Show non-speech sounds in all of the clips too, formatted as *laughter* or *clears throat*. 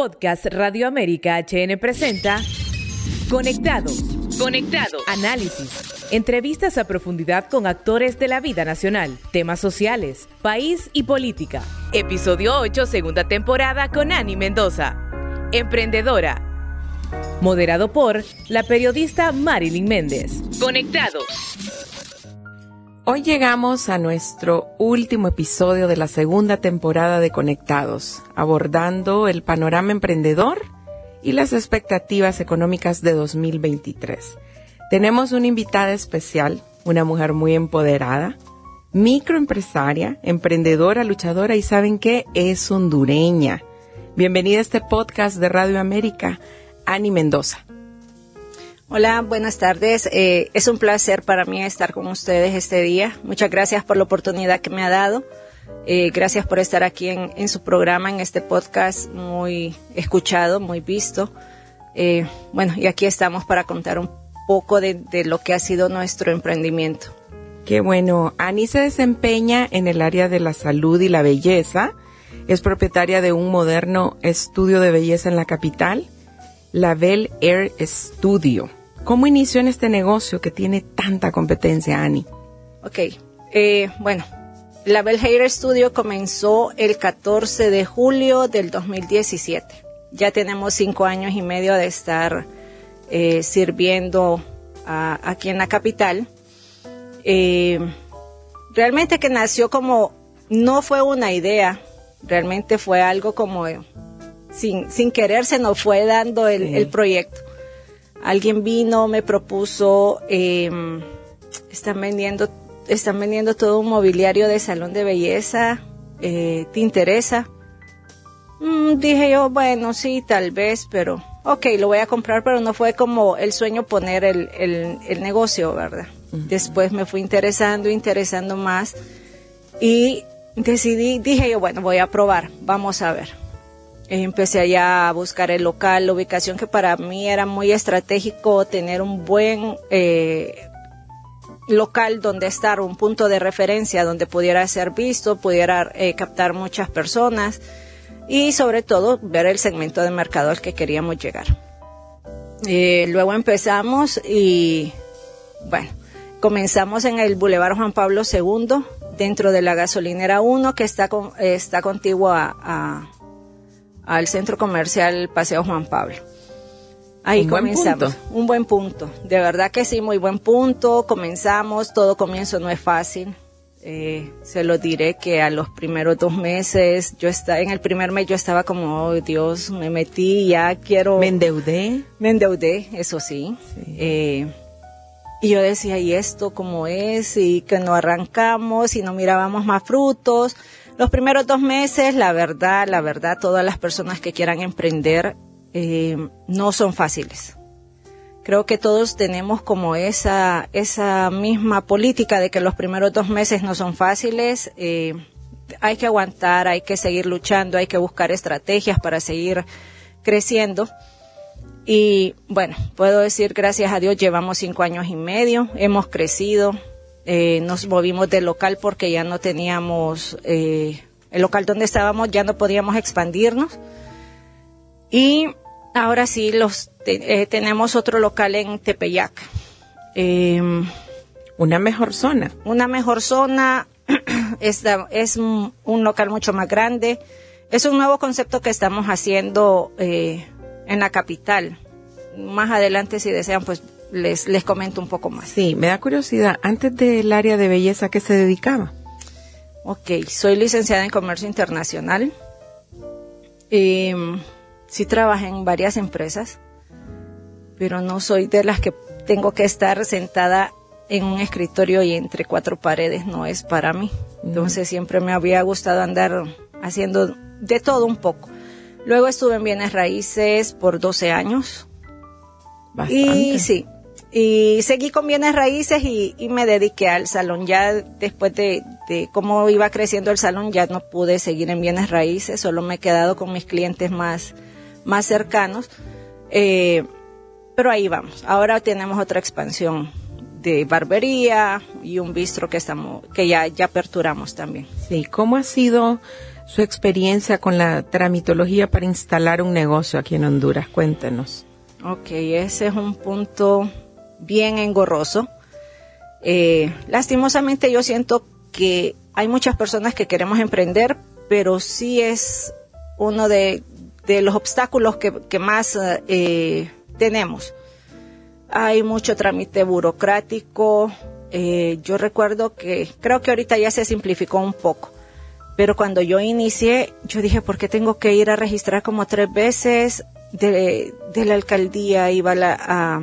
Podcast Radio América HN presenta Conectados. Conectados. Análisis. Entrevistas a profundidad con actores de la vida nacional, temas sociales, país y política. Episodio 8, segunda temporada con Ani Mendoza. Emprendedora. Moderado por la periodista Marilyn Méndez. Conectados. Hoy llegamos a nuestro último episodio de la segunda temporada de Conectados, abordando el panorama emprendedor y las expectativas económicas de 2023. Tenemos una invitada especial, una mujer muy empoderada, microempresaria, emprendedora, luchadora y saben qué, es hondureña. Bienvenida a este podcast de Radio América, Ani Mendoza. Hola, buenas tardes. Eh, es un placer para mí estar con ustedes este día. Muchas gracias por la oportunidad que me ha dado. Eh, gracias por estar aquí en, su programa, en este podcast muy escuchado, muy visto. Eh, bueno, y aquí estamos para contar un poco de, de, lo que ha sido nuestro emprendimiento. Qué bueno. Ani se desempeña en el área de la salud y la belleza. Es propietaria de un moderno estudio de belleza en la capital, la Bell Air Studio. ¿Cómo inició en este negocio que tiene tanta competencia, Ani? Ok, eh, bueno, la Bell Hair Studio comenzó el 14 de julio del 2017. Ya tenemos cinco años y medio de estar eh, sirviendo a, aquí en la capital. Eh, realmente que nació como, no fue una idea, realmente fue algo como sin, sin querer se nos fue dando el, sí. el proyecto alguien vino, me propuso, eh, están vendiendo, están vendiendo todo un mobiliario de salón de belleza, eh, ¿te interesa? Mm, dije yo, bueno, sí, tal vez, pero ok, lo voy a comprar, pero no fue como el sueño poner el, el, el negocio, ¿verdad? Uh -huh. Después me fui interesando, interesando más y decidí, dije yo, bueno, voy a probar, vamos a ver empecé allá a buscar el local, la ubicación que para mí era muy estratégico, tener un buen eh, local donde estar, un punto de referencia donde pudiera ser visto, pudiera eh, captar muchas personas y sobre todo ver el segmento de mercado al que queríamos llegar. Eh, luego empezamos y bueno, comenzamos en el Boulevard Juan Pablo II, dentro de la gasolinera 1 que está, con, está contigua a, a al centro comercial Paseo Juan Pablo. Ahí un comenzamos. Buen. Un buen punto. De verdad que sí, muy buen punto. Comenzamos, todo comienzo no es fácil. Eh, se lo diré que a los primeros dos meses, yo estaba, en el primer mes yo estaba como, oh Dios, me metí, ya quiero. Me endeudé. Me endeudé, eso sí. sí. Eh, y yo decía, ¿y esto cómo es? Y que no arrancamos y no mirábamos más frutos. Los primeros dos meses, la verdad, la verdad, todas las personas que quieran emprender eh, no son fáciles. Creo que todos tenemos como esa, esa misma política de que los primeros dos meses no son fáciles. Eh, hay que aguantar, hay que seguir luchando, hay que buscar estrategias para seguir creciendo. Y bueno, puedo decir, gracias a Dios, llevamos cinco años y medio, hemos crecido, eh, nos movimos del local porque ya no teníamos eh, el local donde estábamos, ya no podíamos expandirnos. Y ahora sí, los te, eh, tenemos otro local en Tepeyac. Em, una mejor zona. Una mejor zona, *clears throat* es, es un, un, local mucho más grande. Es un nuevo concepto que estamos haciendo en la capital. Más adelante, si desean, pues les, les comento un poco más. Sí, me da curiosidad. Antes del área de belleza, ¿a qué se dedicaba? Ok, soy licenciada en Comercio Internacional. Eh, sí trabajé en varias empresas, pero no soy de las que tengo que estar sentada en un escritorio y entre cuatro paredes, no es para mí. Entonces siempre me había gustado andar haciendo de todo un poco. Luego estuve en bienes raíces por 12 años. Bastante. Y sí, y seguí con bienes raíces y, y, me dediqué al salón. Ya después de, de, cómo iba creciendo el salón, ya no pude seguir en bienes raíces, solo me he quedado con mis clientes más, más cercanos. Eh, pero ahí vamos. Ahora tenemos otra expansión de barbería y un bistro que estamos, que ya, ya aperturamos también. Sí, ¿cómo ha sido su experiencia con la tramitología para instalar un negocio aquí en Honduras. Cuéntenos. Ok, ese es un punto bien engorroso. Eh, lastimosamente yo siento que hay muchas personas que queremos emprender, pero sí es uno de, los obstáculos que, más eh, tenemos. Hay mucho trámite burocrático. Eh, yo recuerdo que creo que ahorita ya se simplificó un poco. Pero cuando yo inicié, yo dije, ¿por qué tengo que ir a registrar como tres veces? De, la alcaldía iba la, a,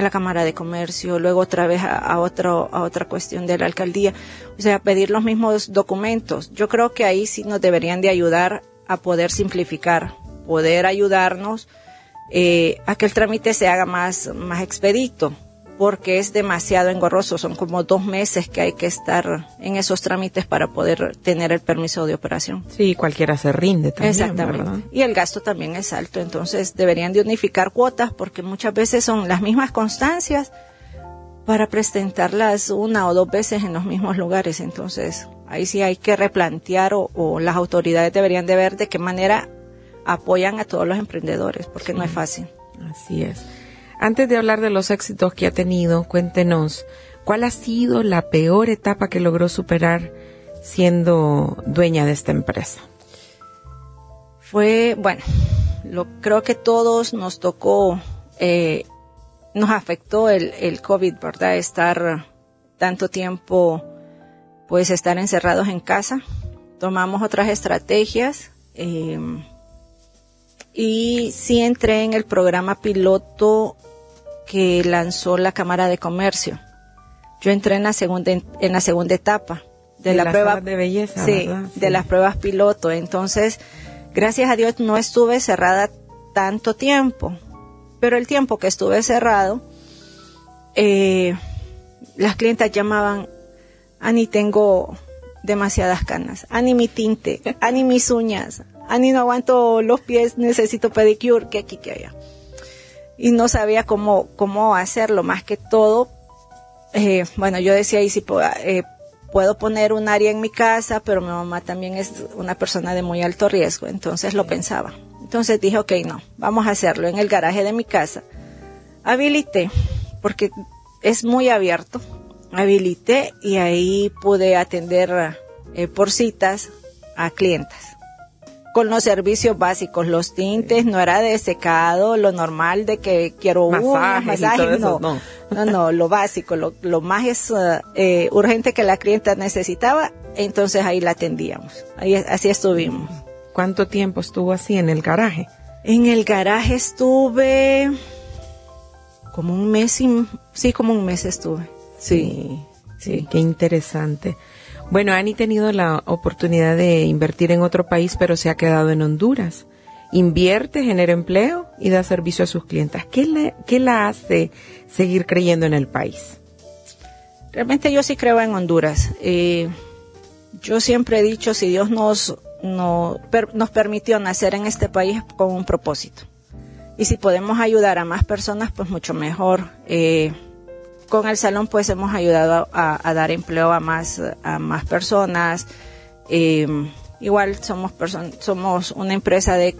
la Cámara de Comercio, luego otra vez a, otro, a otra cuestión de la alcaldía. O sea, pedir los mismos documentos. Yo creo que ahí sí nos deberían de ayudar a poder simplificar, poder ayudarnos eh, a que el trámite se haga más, más expedito, porque es demasiado engorroso. Son como dos meses que hay que estar en esos trámites para poder tener el permiso de operación. Sí, cualquiera se rinde también. Exactamente. Y el gasto también es alto, entonces deberían de unificar cuotas porque muchas veces son las mismas constancias para presentarlas una o dos veces en los mismos lugares. Entonces, ahí sí hay que replantear o, o las autoridades deberían de ver de qué manera apoyan a todos los emprendedores, porque no es fácil. Así es. Antes de hablar de los éxitos que ha tenido, cuéntenos, ¿cuál ha sido la peor etapa que logró superar siendo dueña de esta empresa? Fue, bueno, lo, creo que todos nos tocó, eh, nos afectó el, el COVID, ¿verdad? Estar tanto tiempo, pues estar encerrados en casa. Tomamos otras estrategias. Eh, y sí entré en el programa piloto que lanzó la Cámara de Comercio. Yo entré en la segunda en la segunda etapa de, la prueba de belleza, sí, de las pruebas piloto. Entonces, gracias a Dios no estuve cerrada tanto tiempo, pero el tiempo que estuve cerrado, eh, las clientas llamaban, Ani tengo demasiadas canas, Ani mi tinte, Ani mis uñas, Ani, no aguanto los pies, necesito pedicure, que aquí, que allá. Y no sabía cómo, cómo hacerlo, más que todo, eh, bueno, yo decía, y si puedo, eh, puedo poner un área en mi casa, pero mi mamá también es una persona de muy alto riesgo, entonces lo pensaba. Entonces dije, ok, no, vamos a hacerlo en el garaje de mi casa. Habilité, porque es muy abierto, habilité y ahí pude atender eh, por citas a clientes con los servicios básicos, los tintes, no era de secado, lo normal de que quiero un masaje, no, no, no, lo básico, lo, más es, eh, urgente que la clienta necesitaba, entonces ahí la atendíamos, ahí, así estuvimos. ¿Cuánto tiempo estuvo así en el garaje? En el garaje estuve como un mes, y, sí, como un mes estuve, sí, sí. sí. Qué interesante. Bueno, Ani ha tenido la oportunidad de invertir en otro país, pero se ha quedado en Honduras. Invierte, genera empleo y da servicio a sus clientes. ¿Qué, qué la hace seguir creyendo en el país? Realmente yo sí creo en Honduras. Eh, yo siempre he dicho, si Dios nos, nos permitió nacer en este país con un propósito. Y si podemos ayudar a más personas, pues mucho mejor. Eh, con el salón pues hemos ayudado a, dar empleo a más, a más personas. Eh, igual somos, somos una empresa de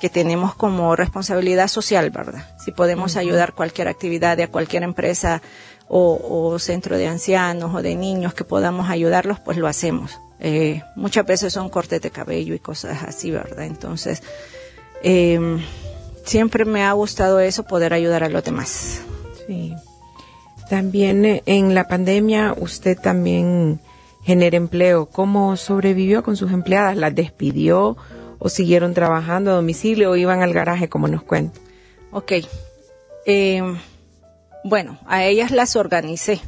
que tenemos como responsabilidad social, ¿verdad? Si podemos ayudar cualquier actividad de cualquier empresa o, centro de ancianos o de niños que podamos ayudarlos, pues lo hacemos. Eh, muchas veces son cortes de cabello y cosas así, ¿verdad? Entonces, eh, siempre me ha gustado eso, poder ayudar a los demás. Sí. También eh, en la pandemia usted también genera empleo. ¿Cómo sobrevivió con sus empleadas? ¿Las despidió o siguieron trabajando a domicilio o iban al garaje como nos cuenta? Ok. Eh, bueno, a ellas las organicé,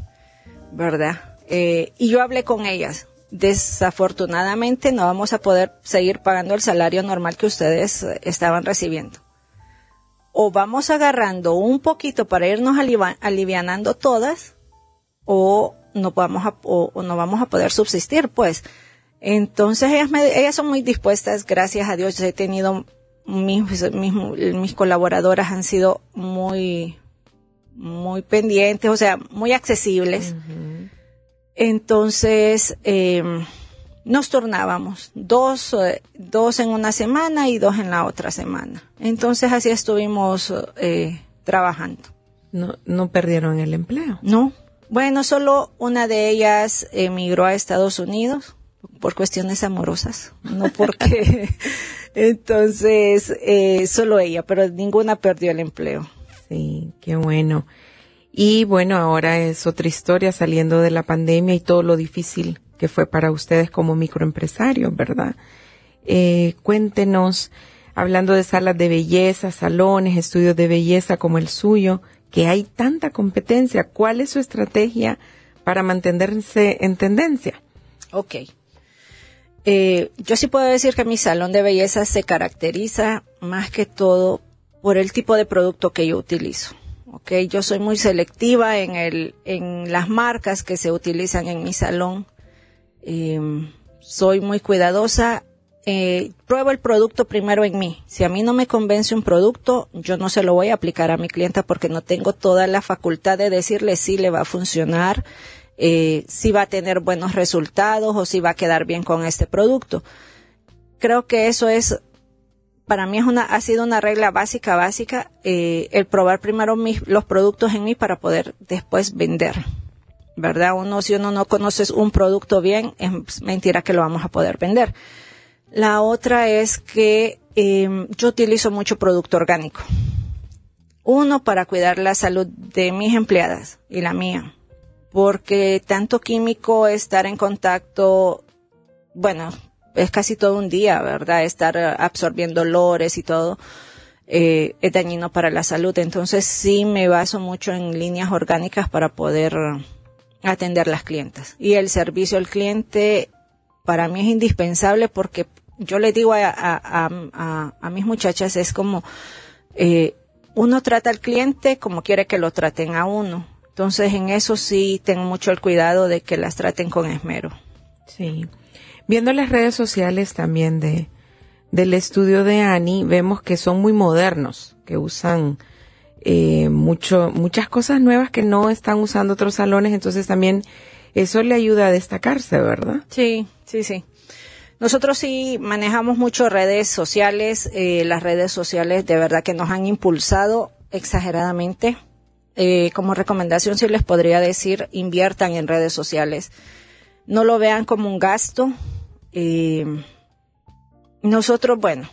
¿verdad? Eh, y yo hablé con ellas. Desafortunadamente no vamos a poder seguir pagando el salario normal que ustedes estaban recibiendo o vamos agarrando un poquito para irnos alivianando todas o no vamos a, o, no vamos a poder subsistir, pues. Entonces ellas, ellas son muy dispuestas, gracias a Dios he tenido mis, mis, colaboradoras han sido muy, muy pendientes, o sea, muy accesibles. Entonces, eh, nos turnábamos, dos, eh, dos en una semana y dos en la otra semana. Entonces así estuvimos eh, trabajando. No, no perdieron el empleo. No. Bueno, solo una de ellas emigró a Estados Unidos por cuestiones amorosas, no porque *laughs* entonces eh, solo ella, pero ninguna perdió el empleo. Sí, qué bueno. Y bueno, ahora es otra historia saliendo de la pandemia y todo lo difícil que fue para ustedes como microempresarios, ¿verdad? Eh, cuéntenos, hablando de salas de belleza, salones, estudios de belleza como el suyo, que hay tanta competencia, ¿cuál es su estrategia para mantenerse en tendencia? Ok. Eh, yo sí puedo decir que mi salón de belleza se caracteriza más que todo por el tipo de producto que yo utilizo. Okay, yo soy muy selectiva en el, en las marcas que se utilizan en mi salón. Eh, soy muy cuidadosa. Eh, pruebo el producto primero en mí. Si a mí no me convence un producto, yo no se lo voy a aplicar a mi clienta porque no tengo toda la facultad de decirle si le va a funcionar, eh, si va a tener buenos resultados o si va a quedar bien con este producto. Creo que eso es para mí es una, ha sido una regla básica, básica, eh, el probar primero mis, los productos en mí para poder después vender. ¿Verdad? Uno, si uno no conoce un producto bien, es mentira que lo vamos a poder vender. La otra es que eh, yo utilizo mucho producto orgánico. Uno, para cuidar la salud de mis empleadas y la mía. Porque tanto químico, estar en contacto, bueno, es casi todo un día, ¿verdad? Estar absorbiendo olores y todo. Eh, es dañino para la salud. Entonces sí me baso mucho en líneas orgánicas para poder atender las clientas. Y el servicio al cliente para mí es indispensable porque yo le digo a, a, a, mis muchachas es como eh, uno trata al cliente como quiere que lo traten a uno. Entonces en eso sí tengo mucho el cuidado de que las traten con esmero. Sí. Viendo las redes sociales también de, del estudio de Ani, vemos que son muy modernos, que usan eh, mucho, muchas cosas nuevas que no están usando otros salones, entonces también eso le ayuda a destacarse, ¿verdad? Sí, sí, sí. Nosotros sí manejamos mucho redes sociales, eh, las redes sociales de verdad que nos han impulsado exageradamente. Eh, como recomendación sí les podría decir, inviertan en redes sociales. No lo vean como un gasto, eh, nosotros, bueno,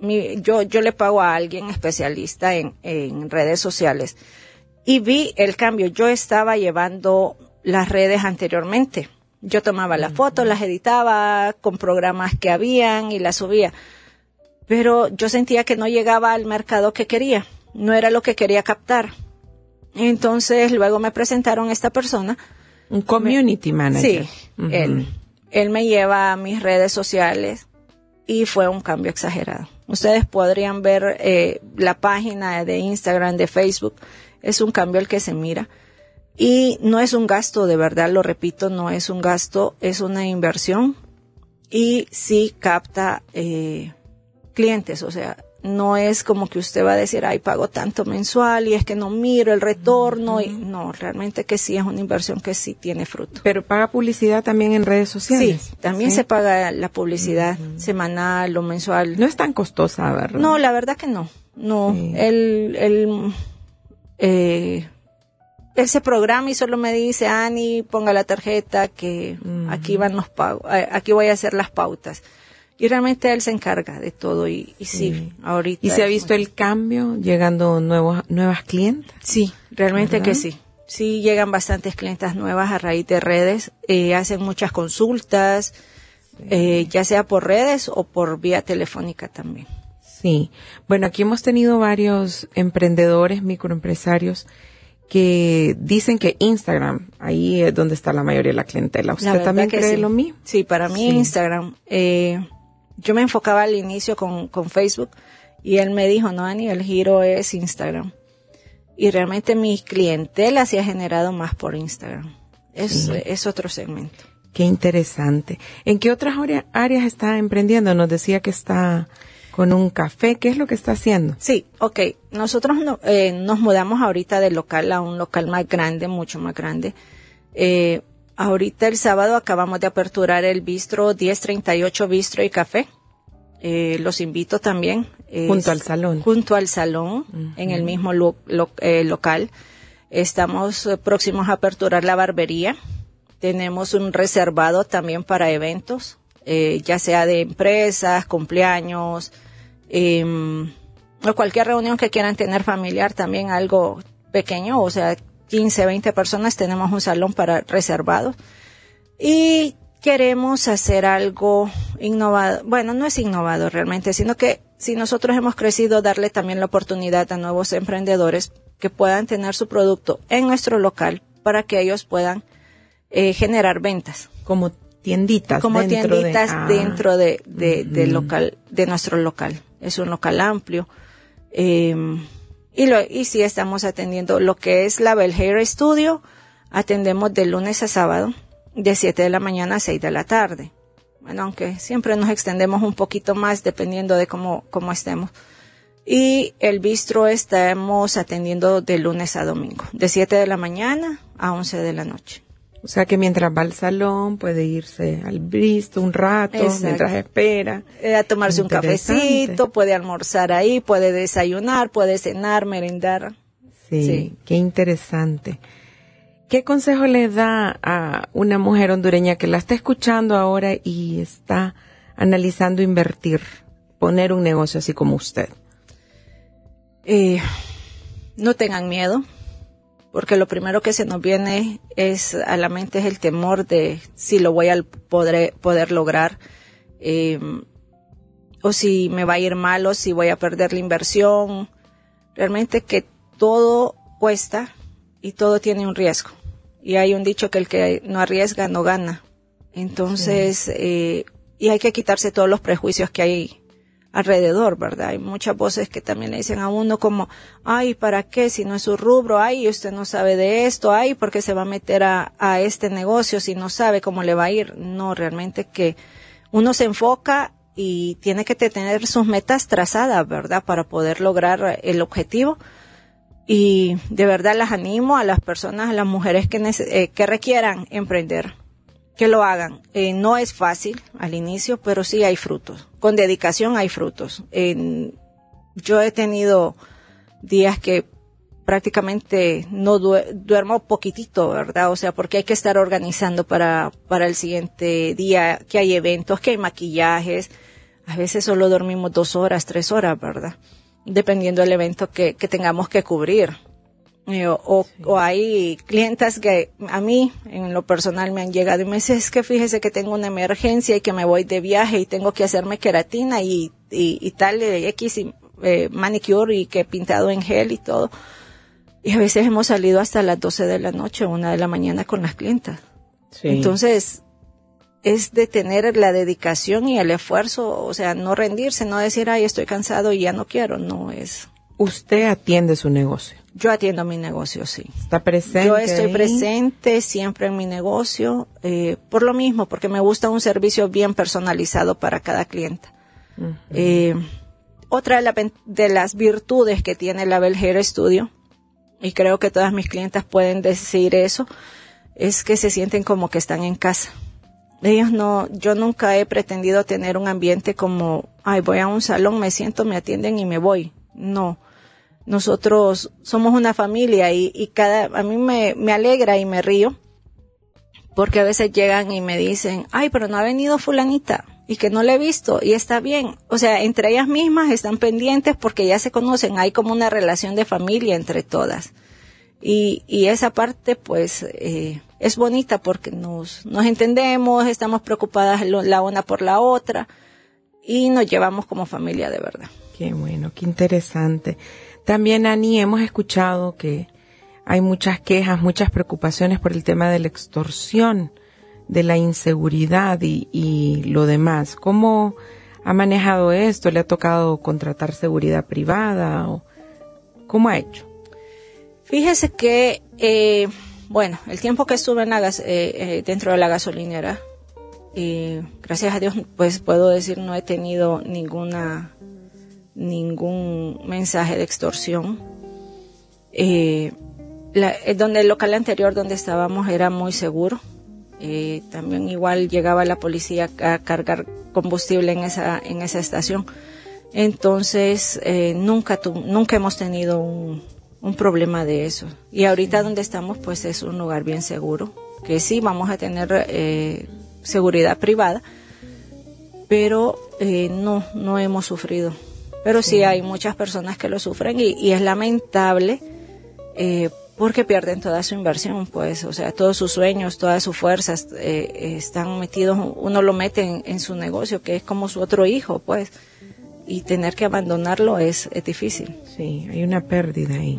yo, yo le pago a alguien especialista en, en redes sociales y vi el cambio. Yo estaba llevando las redes anteriormente. Yo tomaba las fotos, las editaba con programas que habían y las subía. Pero yo sentía que no llegaba al mercado que quería. No era lo que quería captar. Entonces luego me presentaron esta persona. Un community manager. Sí, él él me lleva a mis redes sociales y fue un cambio exagerado. Ustedes podrían ver eh, la página de Instagram, de Facebook, es un cambio el que se mira. Y no es un gasto, de verdad, lo repito, no es un gasto, es una inversión y sí capta eh, clientes, o sea, no es como que usted va a decir, ay, pago tanto mensual y es que no miro el retorno. y No, realmente que sí es una inversión que sí tiene fruto. Pero paga publicidad también en redes sociales. Sí, también se paga la publicidad semanal o mensual. No es tan costosa, ¿verdad? No, la verdad que no. No, el, el, eh, ese programa y solo me dice, Ani, ponga la tarjeta que aquí van los pagos, eh, aquí voy a hacer las pautas y realmente él se encarga de todo y, sí, ahorita. ¿Y se ha visto el cambio llegando nuevos, nuevas clientes? Sí, realmente que sí. Sí, llegan bastantes clientas nuevas a raíz de redes, eh, hacen muchas consultas, eh, ya sea por redes o por vía telefónica también. Sí, bueno, aquí hemos tenido varios emprendedores, microempresarios que dicen que Instagram, ahí es donde está la mayoría de la clientela. ¿Usted también cree lo mismo? Sí, para mí Instagram. Eh, yo me enfocaba al inicio con, con Facebook y él me dijo, no, Ani, el giro es Instagram. Y realmente mi clientela se ha generado más por Instagram. Es, es otro segmento. Qué interesante. ¿En qué otras áreas está emprendiendo? Nos decía que está con un café. ¿Qué es lo que está haciendo? Sí, ok. Nosotros eh, nos mudamos ahorita de local a un local más grande, mucho más grande. Eh, Ahorita el sábado acabamos de aperturar el bistro 1038 Bistro y Café. Eh, los invito también. junto al salón. Junto al salón, en el mismo eh, local. Estamos eh, próximos a aperturar la barbería. Tenemos un reservado también para eventos, ya sea de empresas, cumpleaños, em, o cualquier reunión que quieran tener familiar, también algo pequeño, o sea, 15, 20 personas, tenemos un salón para reservado. Y queremos hacer algo innovado. Bueno, no es innovado realmente, sino que si nosotros hemos crecido, darle también la oportunidad a nuevos emprendedores que puedan tener su producto en nuestro local para que ellos puedan eh, generar ventas. Como tienditas. Como tienditas ah. dentro de, de, local, de nuestro local. Es un local amplio. Eh, y, lo, y sí estamos atendiendo lo que es la Bell Hair Studio. Atendemos de lunes a sábado, de 7 de la mañana a 6 de la tarde. Bueno, aunque siempre nos extendemos un poquito más dependiendo de cómo, cómo estemos. Y el bistro estamos atendiendo de lunes a domingo, de 7 de la mañana a 11 de la noche. O sea que mientras va al salón puede irse al bristo un rato, mientras espera. Eh, a tomarse un cafecito, puede almorzar ahí, puede desayunar, puede cenar, merendar. Sí, qué interesante. ¿Qué consejo le da a una mujer hondureña que la está escuchando ahora y está analizando invertir, poner un negocio así como usted? Eh, no tengan miedo porque lo primero que se nos viene es a la mente es el temor de si lo voy a poder, poder lograr eh, o si me va a ir mal o si voy a perder la inversión. Realmente que todo cuesta y todo tiene un riesgo. Y hay un dicho que el que no arriesga no gana. Entonces, eh, y hay que quitarse todos los prejuicios que hay alrededor, ¿verdad? Hay muchas voces que también le dicen a uno como, ay, ¿para qué? Si no es su rubro, ay, usted no sabe de esto, ay, ¿por qué se va a meter a, a este negocio si no sabe cómo le va a ir? No, realmente que uno se enfoca y tiene que tener sus metas trazadas, ¿verdad? Para poder lograr el objetivo. Y de verdad las animo a las personas, a las mujeres que, eh, que requieran emprender que lo hagan. Eh, no es fácil al inicio, pero sí hay frutos. Con dedicación hay frutos. yo he tenido días que prácticamente no duermo poquitito, ¿verdad? O sea, porque hay que estar organizando para, para el siguiente día, que hay eventos, que hay maquillajes. A veces solo dormimos dos horas, tres horas, ¿verdad? Dependiendo del evento que, que tengamos que cubrir. O, o, hay clientas que a mí, en lo personal, me han llegado y me dicen, es que fíjese que tengo una emergencia y que me voy de viaje y tengo que hacerme queratina y, y, tal, eh, X y, eh, manicure y que pintado en gel y todo. Y a veces hemos salido hasta las 12 de la noche una de la mañana con las clientas. Entonces, es de tener la dedicación y el esfuerzo, o sea, no rendirse, no decir, ay, estoy cansado y ya no quiero, no es. Usted atiende su negocio. Yo atiendo mi negocio, sí. ¿Está presente? Yo estoy presente siempre en mi negocio, eh, por lo mismo, porque me gusta un servicio bien personalizado para cada cliente. eh, otra de, de, las virtudes que tiene la Hair Studio, y creo que todas mis clientas pueden decir eso, es que se sienten como que están en casa. Ellos no, yo nunca he pretendido tener un ambiente como, ay, voy a un salón, me siento, me atienden y me voy. No nosotros somos una familia y, y cada, a mí me, me alegra y me río porque a veces llegan y me dicen, ay, pero no ha venido fulanita y que no la he visto y está bien. O sea, entre ellas mismas están pendientes porque ya se conocen, hay como una relación de familia entre todas. Y, y esa parte pues eh, es bonita porque nos, nos entendemos, estamos preocupadas la una por la otra y nos llevamos como familia de verdad. Qué bueno, qué interesante. También, Ani, hemos escuchado que hay muchas quejas, muchas preocupaciones por el tema de la extorsión, de la inseguridad y, lo demás. ¿Cómo ha manejado esto? ¿Le ha tocado contratar seguridad privada? O, ¿Cómo ha hecho? Fíjese que, eh, bueno, el tiempo que estuve en la eh, eh, dentro de la gasolinera, gracias a Dios, pues puedo decir no he tenido ninguna ningún mensaje de extorsión. Eh, eh, donde el local anterior donde estábamos era muy seguro. Eh, también igual llegaba la policía a cargar combustible en esa, en esa estación. Entonces, nunca, nunca hemos tenido un, un, problema de eso. Y ahorita donde estamos, pues es un lugar bien seguro, que sí vamos a tener seguridad privada, pero no, no hemos sufrido. Pero sí. hay muchas personas que lo sufren y, y es lamentable eh, porque pierden toda su inversión, pues, o sea, todos sus sueños, todas sus fuerzas eh, están metidos, uno lo mete en, su negocio, que es como su otro hijo, pues, y tener que abandonarlo es, difícil. Sí, hay una pérdida ahí.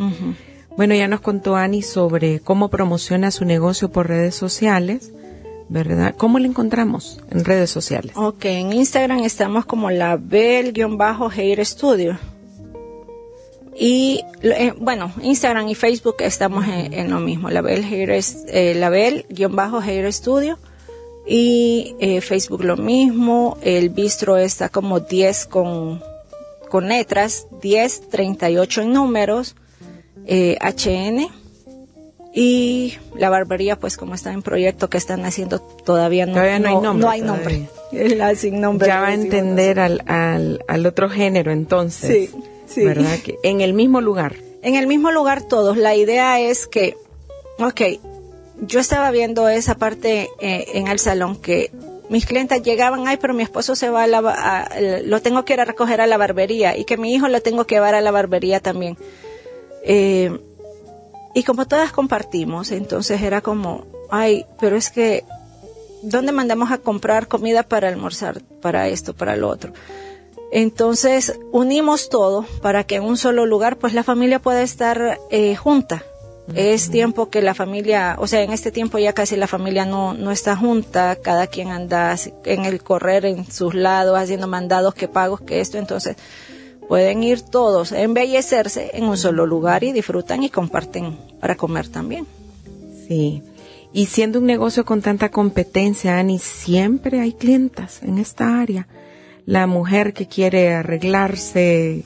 Bueno, ya nos contó Ani sobre cómo promociona su negocio por redes sociales, ¿verdad? ¿Cómo lo encontramos en redes sociales? Ok, en Instagram estamos como la Bel-Hair Studio. Y eh, bueno, Instagram y Facebook estamos en, lo mismo. Label Hair, eh, Studio. Y eh, Facebook lo mismo. El bistro está como 10 con, con letras, 10, 38 en números, HN. Y la barbería, pues como está en proyecto que están haciendo, todavía no, no, hay nombre. No hay nombre. La *laughs* sin nombre. Ya va a entender al, al, al otro género entonces. Sí. ¿verdad? Que en el mismo lugar. En el mismo lugar todos. La idea es que, ok, yo estaba viendo esa parte eh, en el salón que mis clientes llegaban, ay, pero mi esposo se va a la, lo tengo que ir a recoger a la barbería y que mi hijo lo tengo que llevar a la barbería también. Eh, y como todas compartimos, entonces era como, ay, pero es que, ¿dónde mandamos a comprar comida para almorzar, para esto, para lo otro? Entonces unimos todo para que en un solo lugar pues la familia pueda estar eh, junta. Es tiempo que la familia, o sea, en este tiempo ya casi la familia no, no está junta, cada quien anda en el correr en sus lados, haciendo mandados, que pagos, que esto, entonces pueden ir todos a embellecerse en un solo lugar y disfrutan y comparten para comer también. Sí. Y siendo un negocio con tanta competencia, Ani, siempre hay clientas en esta área la mujer que quiere arreglarse,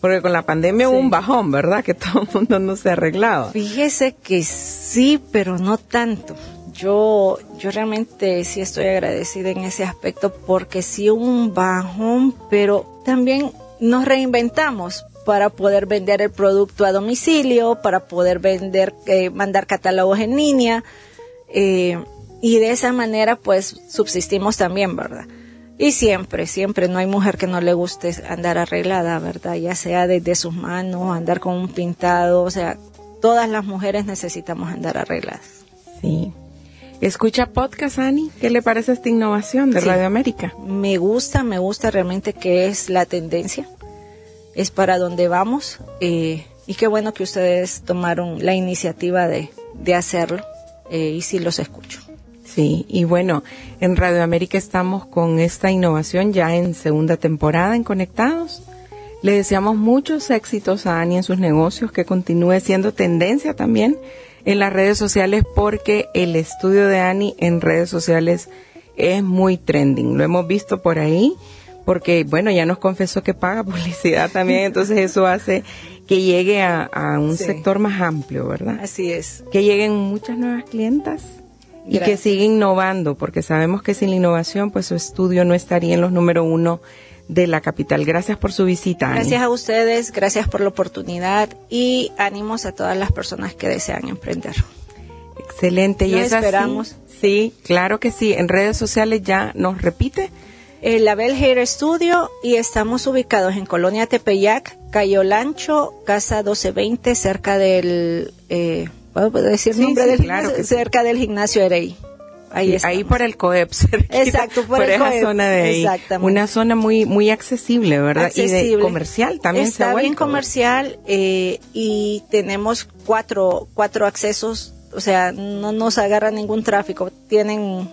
porque con la pandemia hubo un bajón, ¿verdad? Que todo el mundo no se arreglaba. Fíjese que sí, pero no tanto. Yo, yo realmente sí estoy agradecida en ese aspecto porque sí hubo un bajón, pero también nos reinventamos para poder vender el producto a domicilio, para poder vender, eh, mandar catálogos en línea, eh, y de esa manera pues subsistimos también, ¿verdad? Y siempre, siempre no hay mujer que no le guste andar arreglada, ¿verdad? Ya sea desde sus manos, andar con un pintado, o sea, todas las mujeres necesitamos andar arregladas. Sí. ¿Escucha podcast, Ani? ¿Qué le parece esta innovación de Radio América? Me gusta, me gusta realmente que es la tendencia, es para donde vamos eh, y qué bueno que ustedes tomaron la iniciativa de, de hacerlo eh, y sí los escucho. Sí, y bueno, en Radio América estamos con esta innovación ya en segunda temporada en Conectados. Le deseamos muchos éxitos a Ani en sus negocios, que continúe siendo tendencia también en las redes sociales porque el estudio de Ani en redes sociales es muy trending. Lo hemos visto por ahí porque, bueno, ya nos confesó que paga *laughs* publicidad también, entonces eso hace que llegue a, un sector más amplio, ¿verdad? Así es. Que lleguen muchas nuevas clientas y que sigue innovando, porque sabemos que sin la innovación, pues su estudio no estaría en los número uno de la capital. Gracias por su visita. Gracias a ustedes, gracias por la oportunidad y ánimos a todas las personas que desean emprender. Excelente. y esperamos. Sí, claro que sí. En redes sociales ya nos repite. El Label Hair Studio y estamos ubicados en Colonia Tepeyac, Cayo Lancho, Casa 1220, cerca del... Eh, ¿Puedo decir nombre del claro cerca del gimnasio Erey. Ahí, ahí por el COEP, *laughs* Exacto, por, esa zona de ahí. Una zona muy muy accesible, ¿verdad? Y de comercial también Está bien comercial eh, y tenemos cuatro, cuatro accesos, o sea, no nos agarra ningún tráfico. Tienen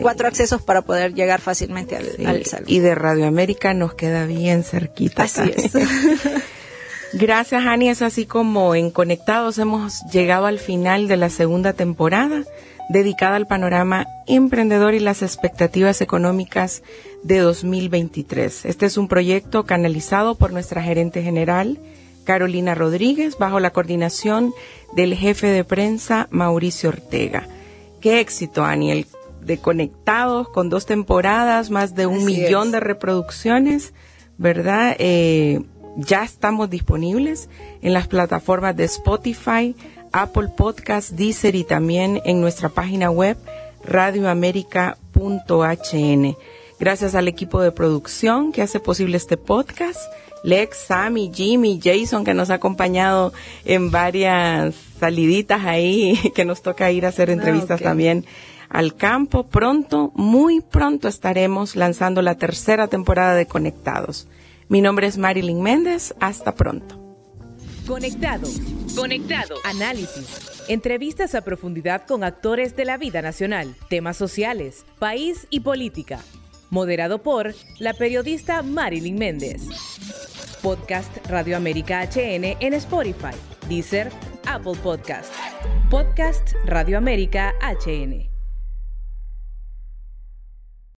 cuatro accesos para poder llegar fácilmente al, al salón. Y de Radio América nos queda bien cerquita. Así es. *laughs* Gracias, Ani. Es así como en Conectados hemos llegado al final de la segunda temporada dedicada al panorama emprendedor y las expectativas económicas de 2023. Este es un proyecto canalizado por nuestra gerente general, Carolina Rodríguez, bajo la coordinación del jefe de prensa, Mauricio Ortega. Qué éxito, Aniel, de Conectados con dos temporadas, más de un millón de reproducciones, ¿verdad? Eh, ya estamos disponibles en las plataformas de Spotify, Apple Podcast, Deezer y también en nuestra página web radioamerica.hn. Gracias al equipo de producción que hace posible este podcast. Lex, Sammy, Jimmy, Jason, que nos ha acompañado en varias saliditas ahí, *laughs* que nos toca ir a hacer entrevistas también al campo. Pronto, muy pronto estaremos lanzando la tercera temporada de Conectados. Mi nombre es Marilyn Méndez. Hasta pronto. Conectado. Conectado. Análisis. Entrevistas a profundidad con actores de la vida nacional, temas sociales, país y política. Moderado por la periodista Marilyn Méndez. Podcast Radio América HN en Spotify, Deezer, Apple Podcast. Podcast Radio América HN.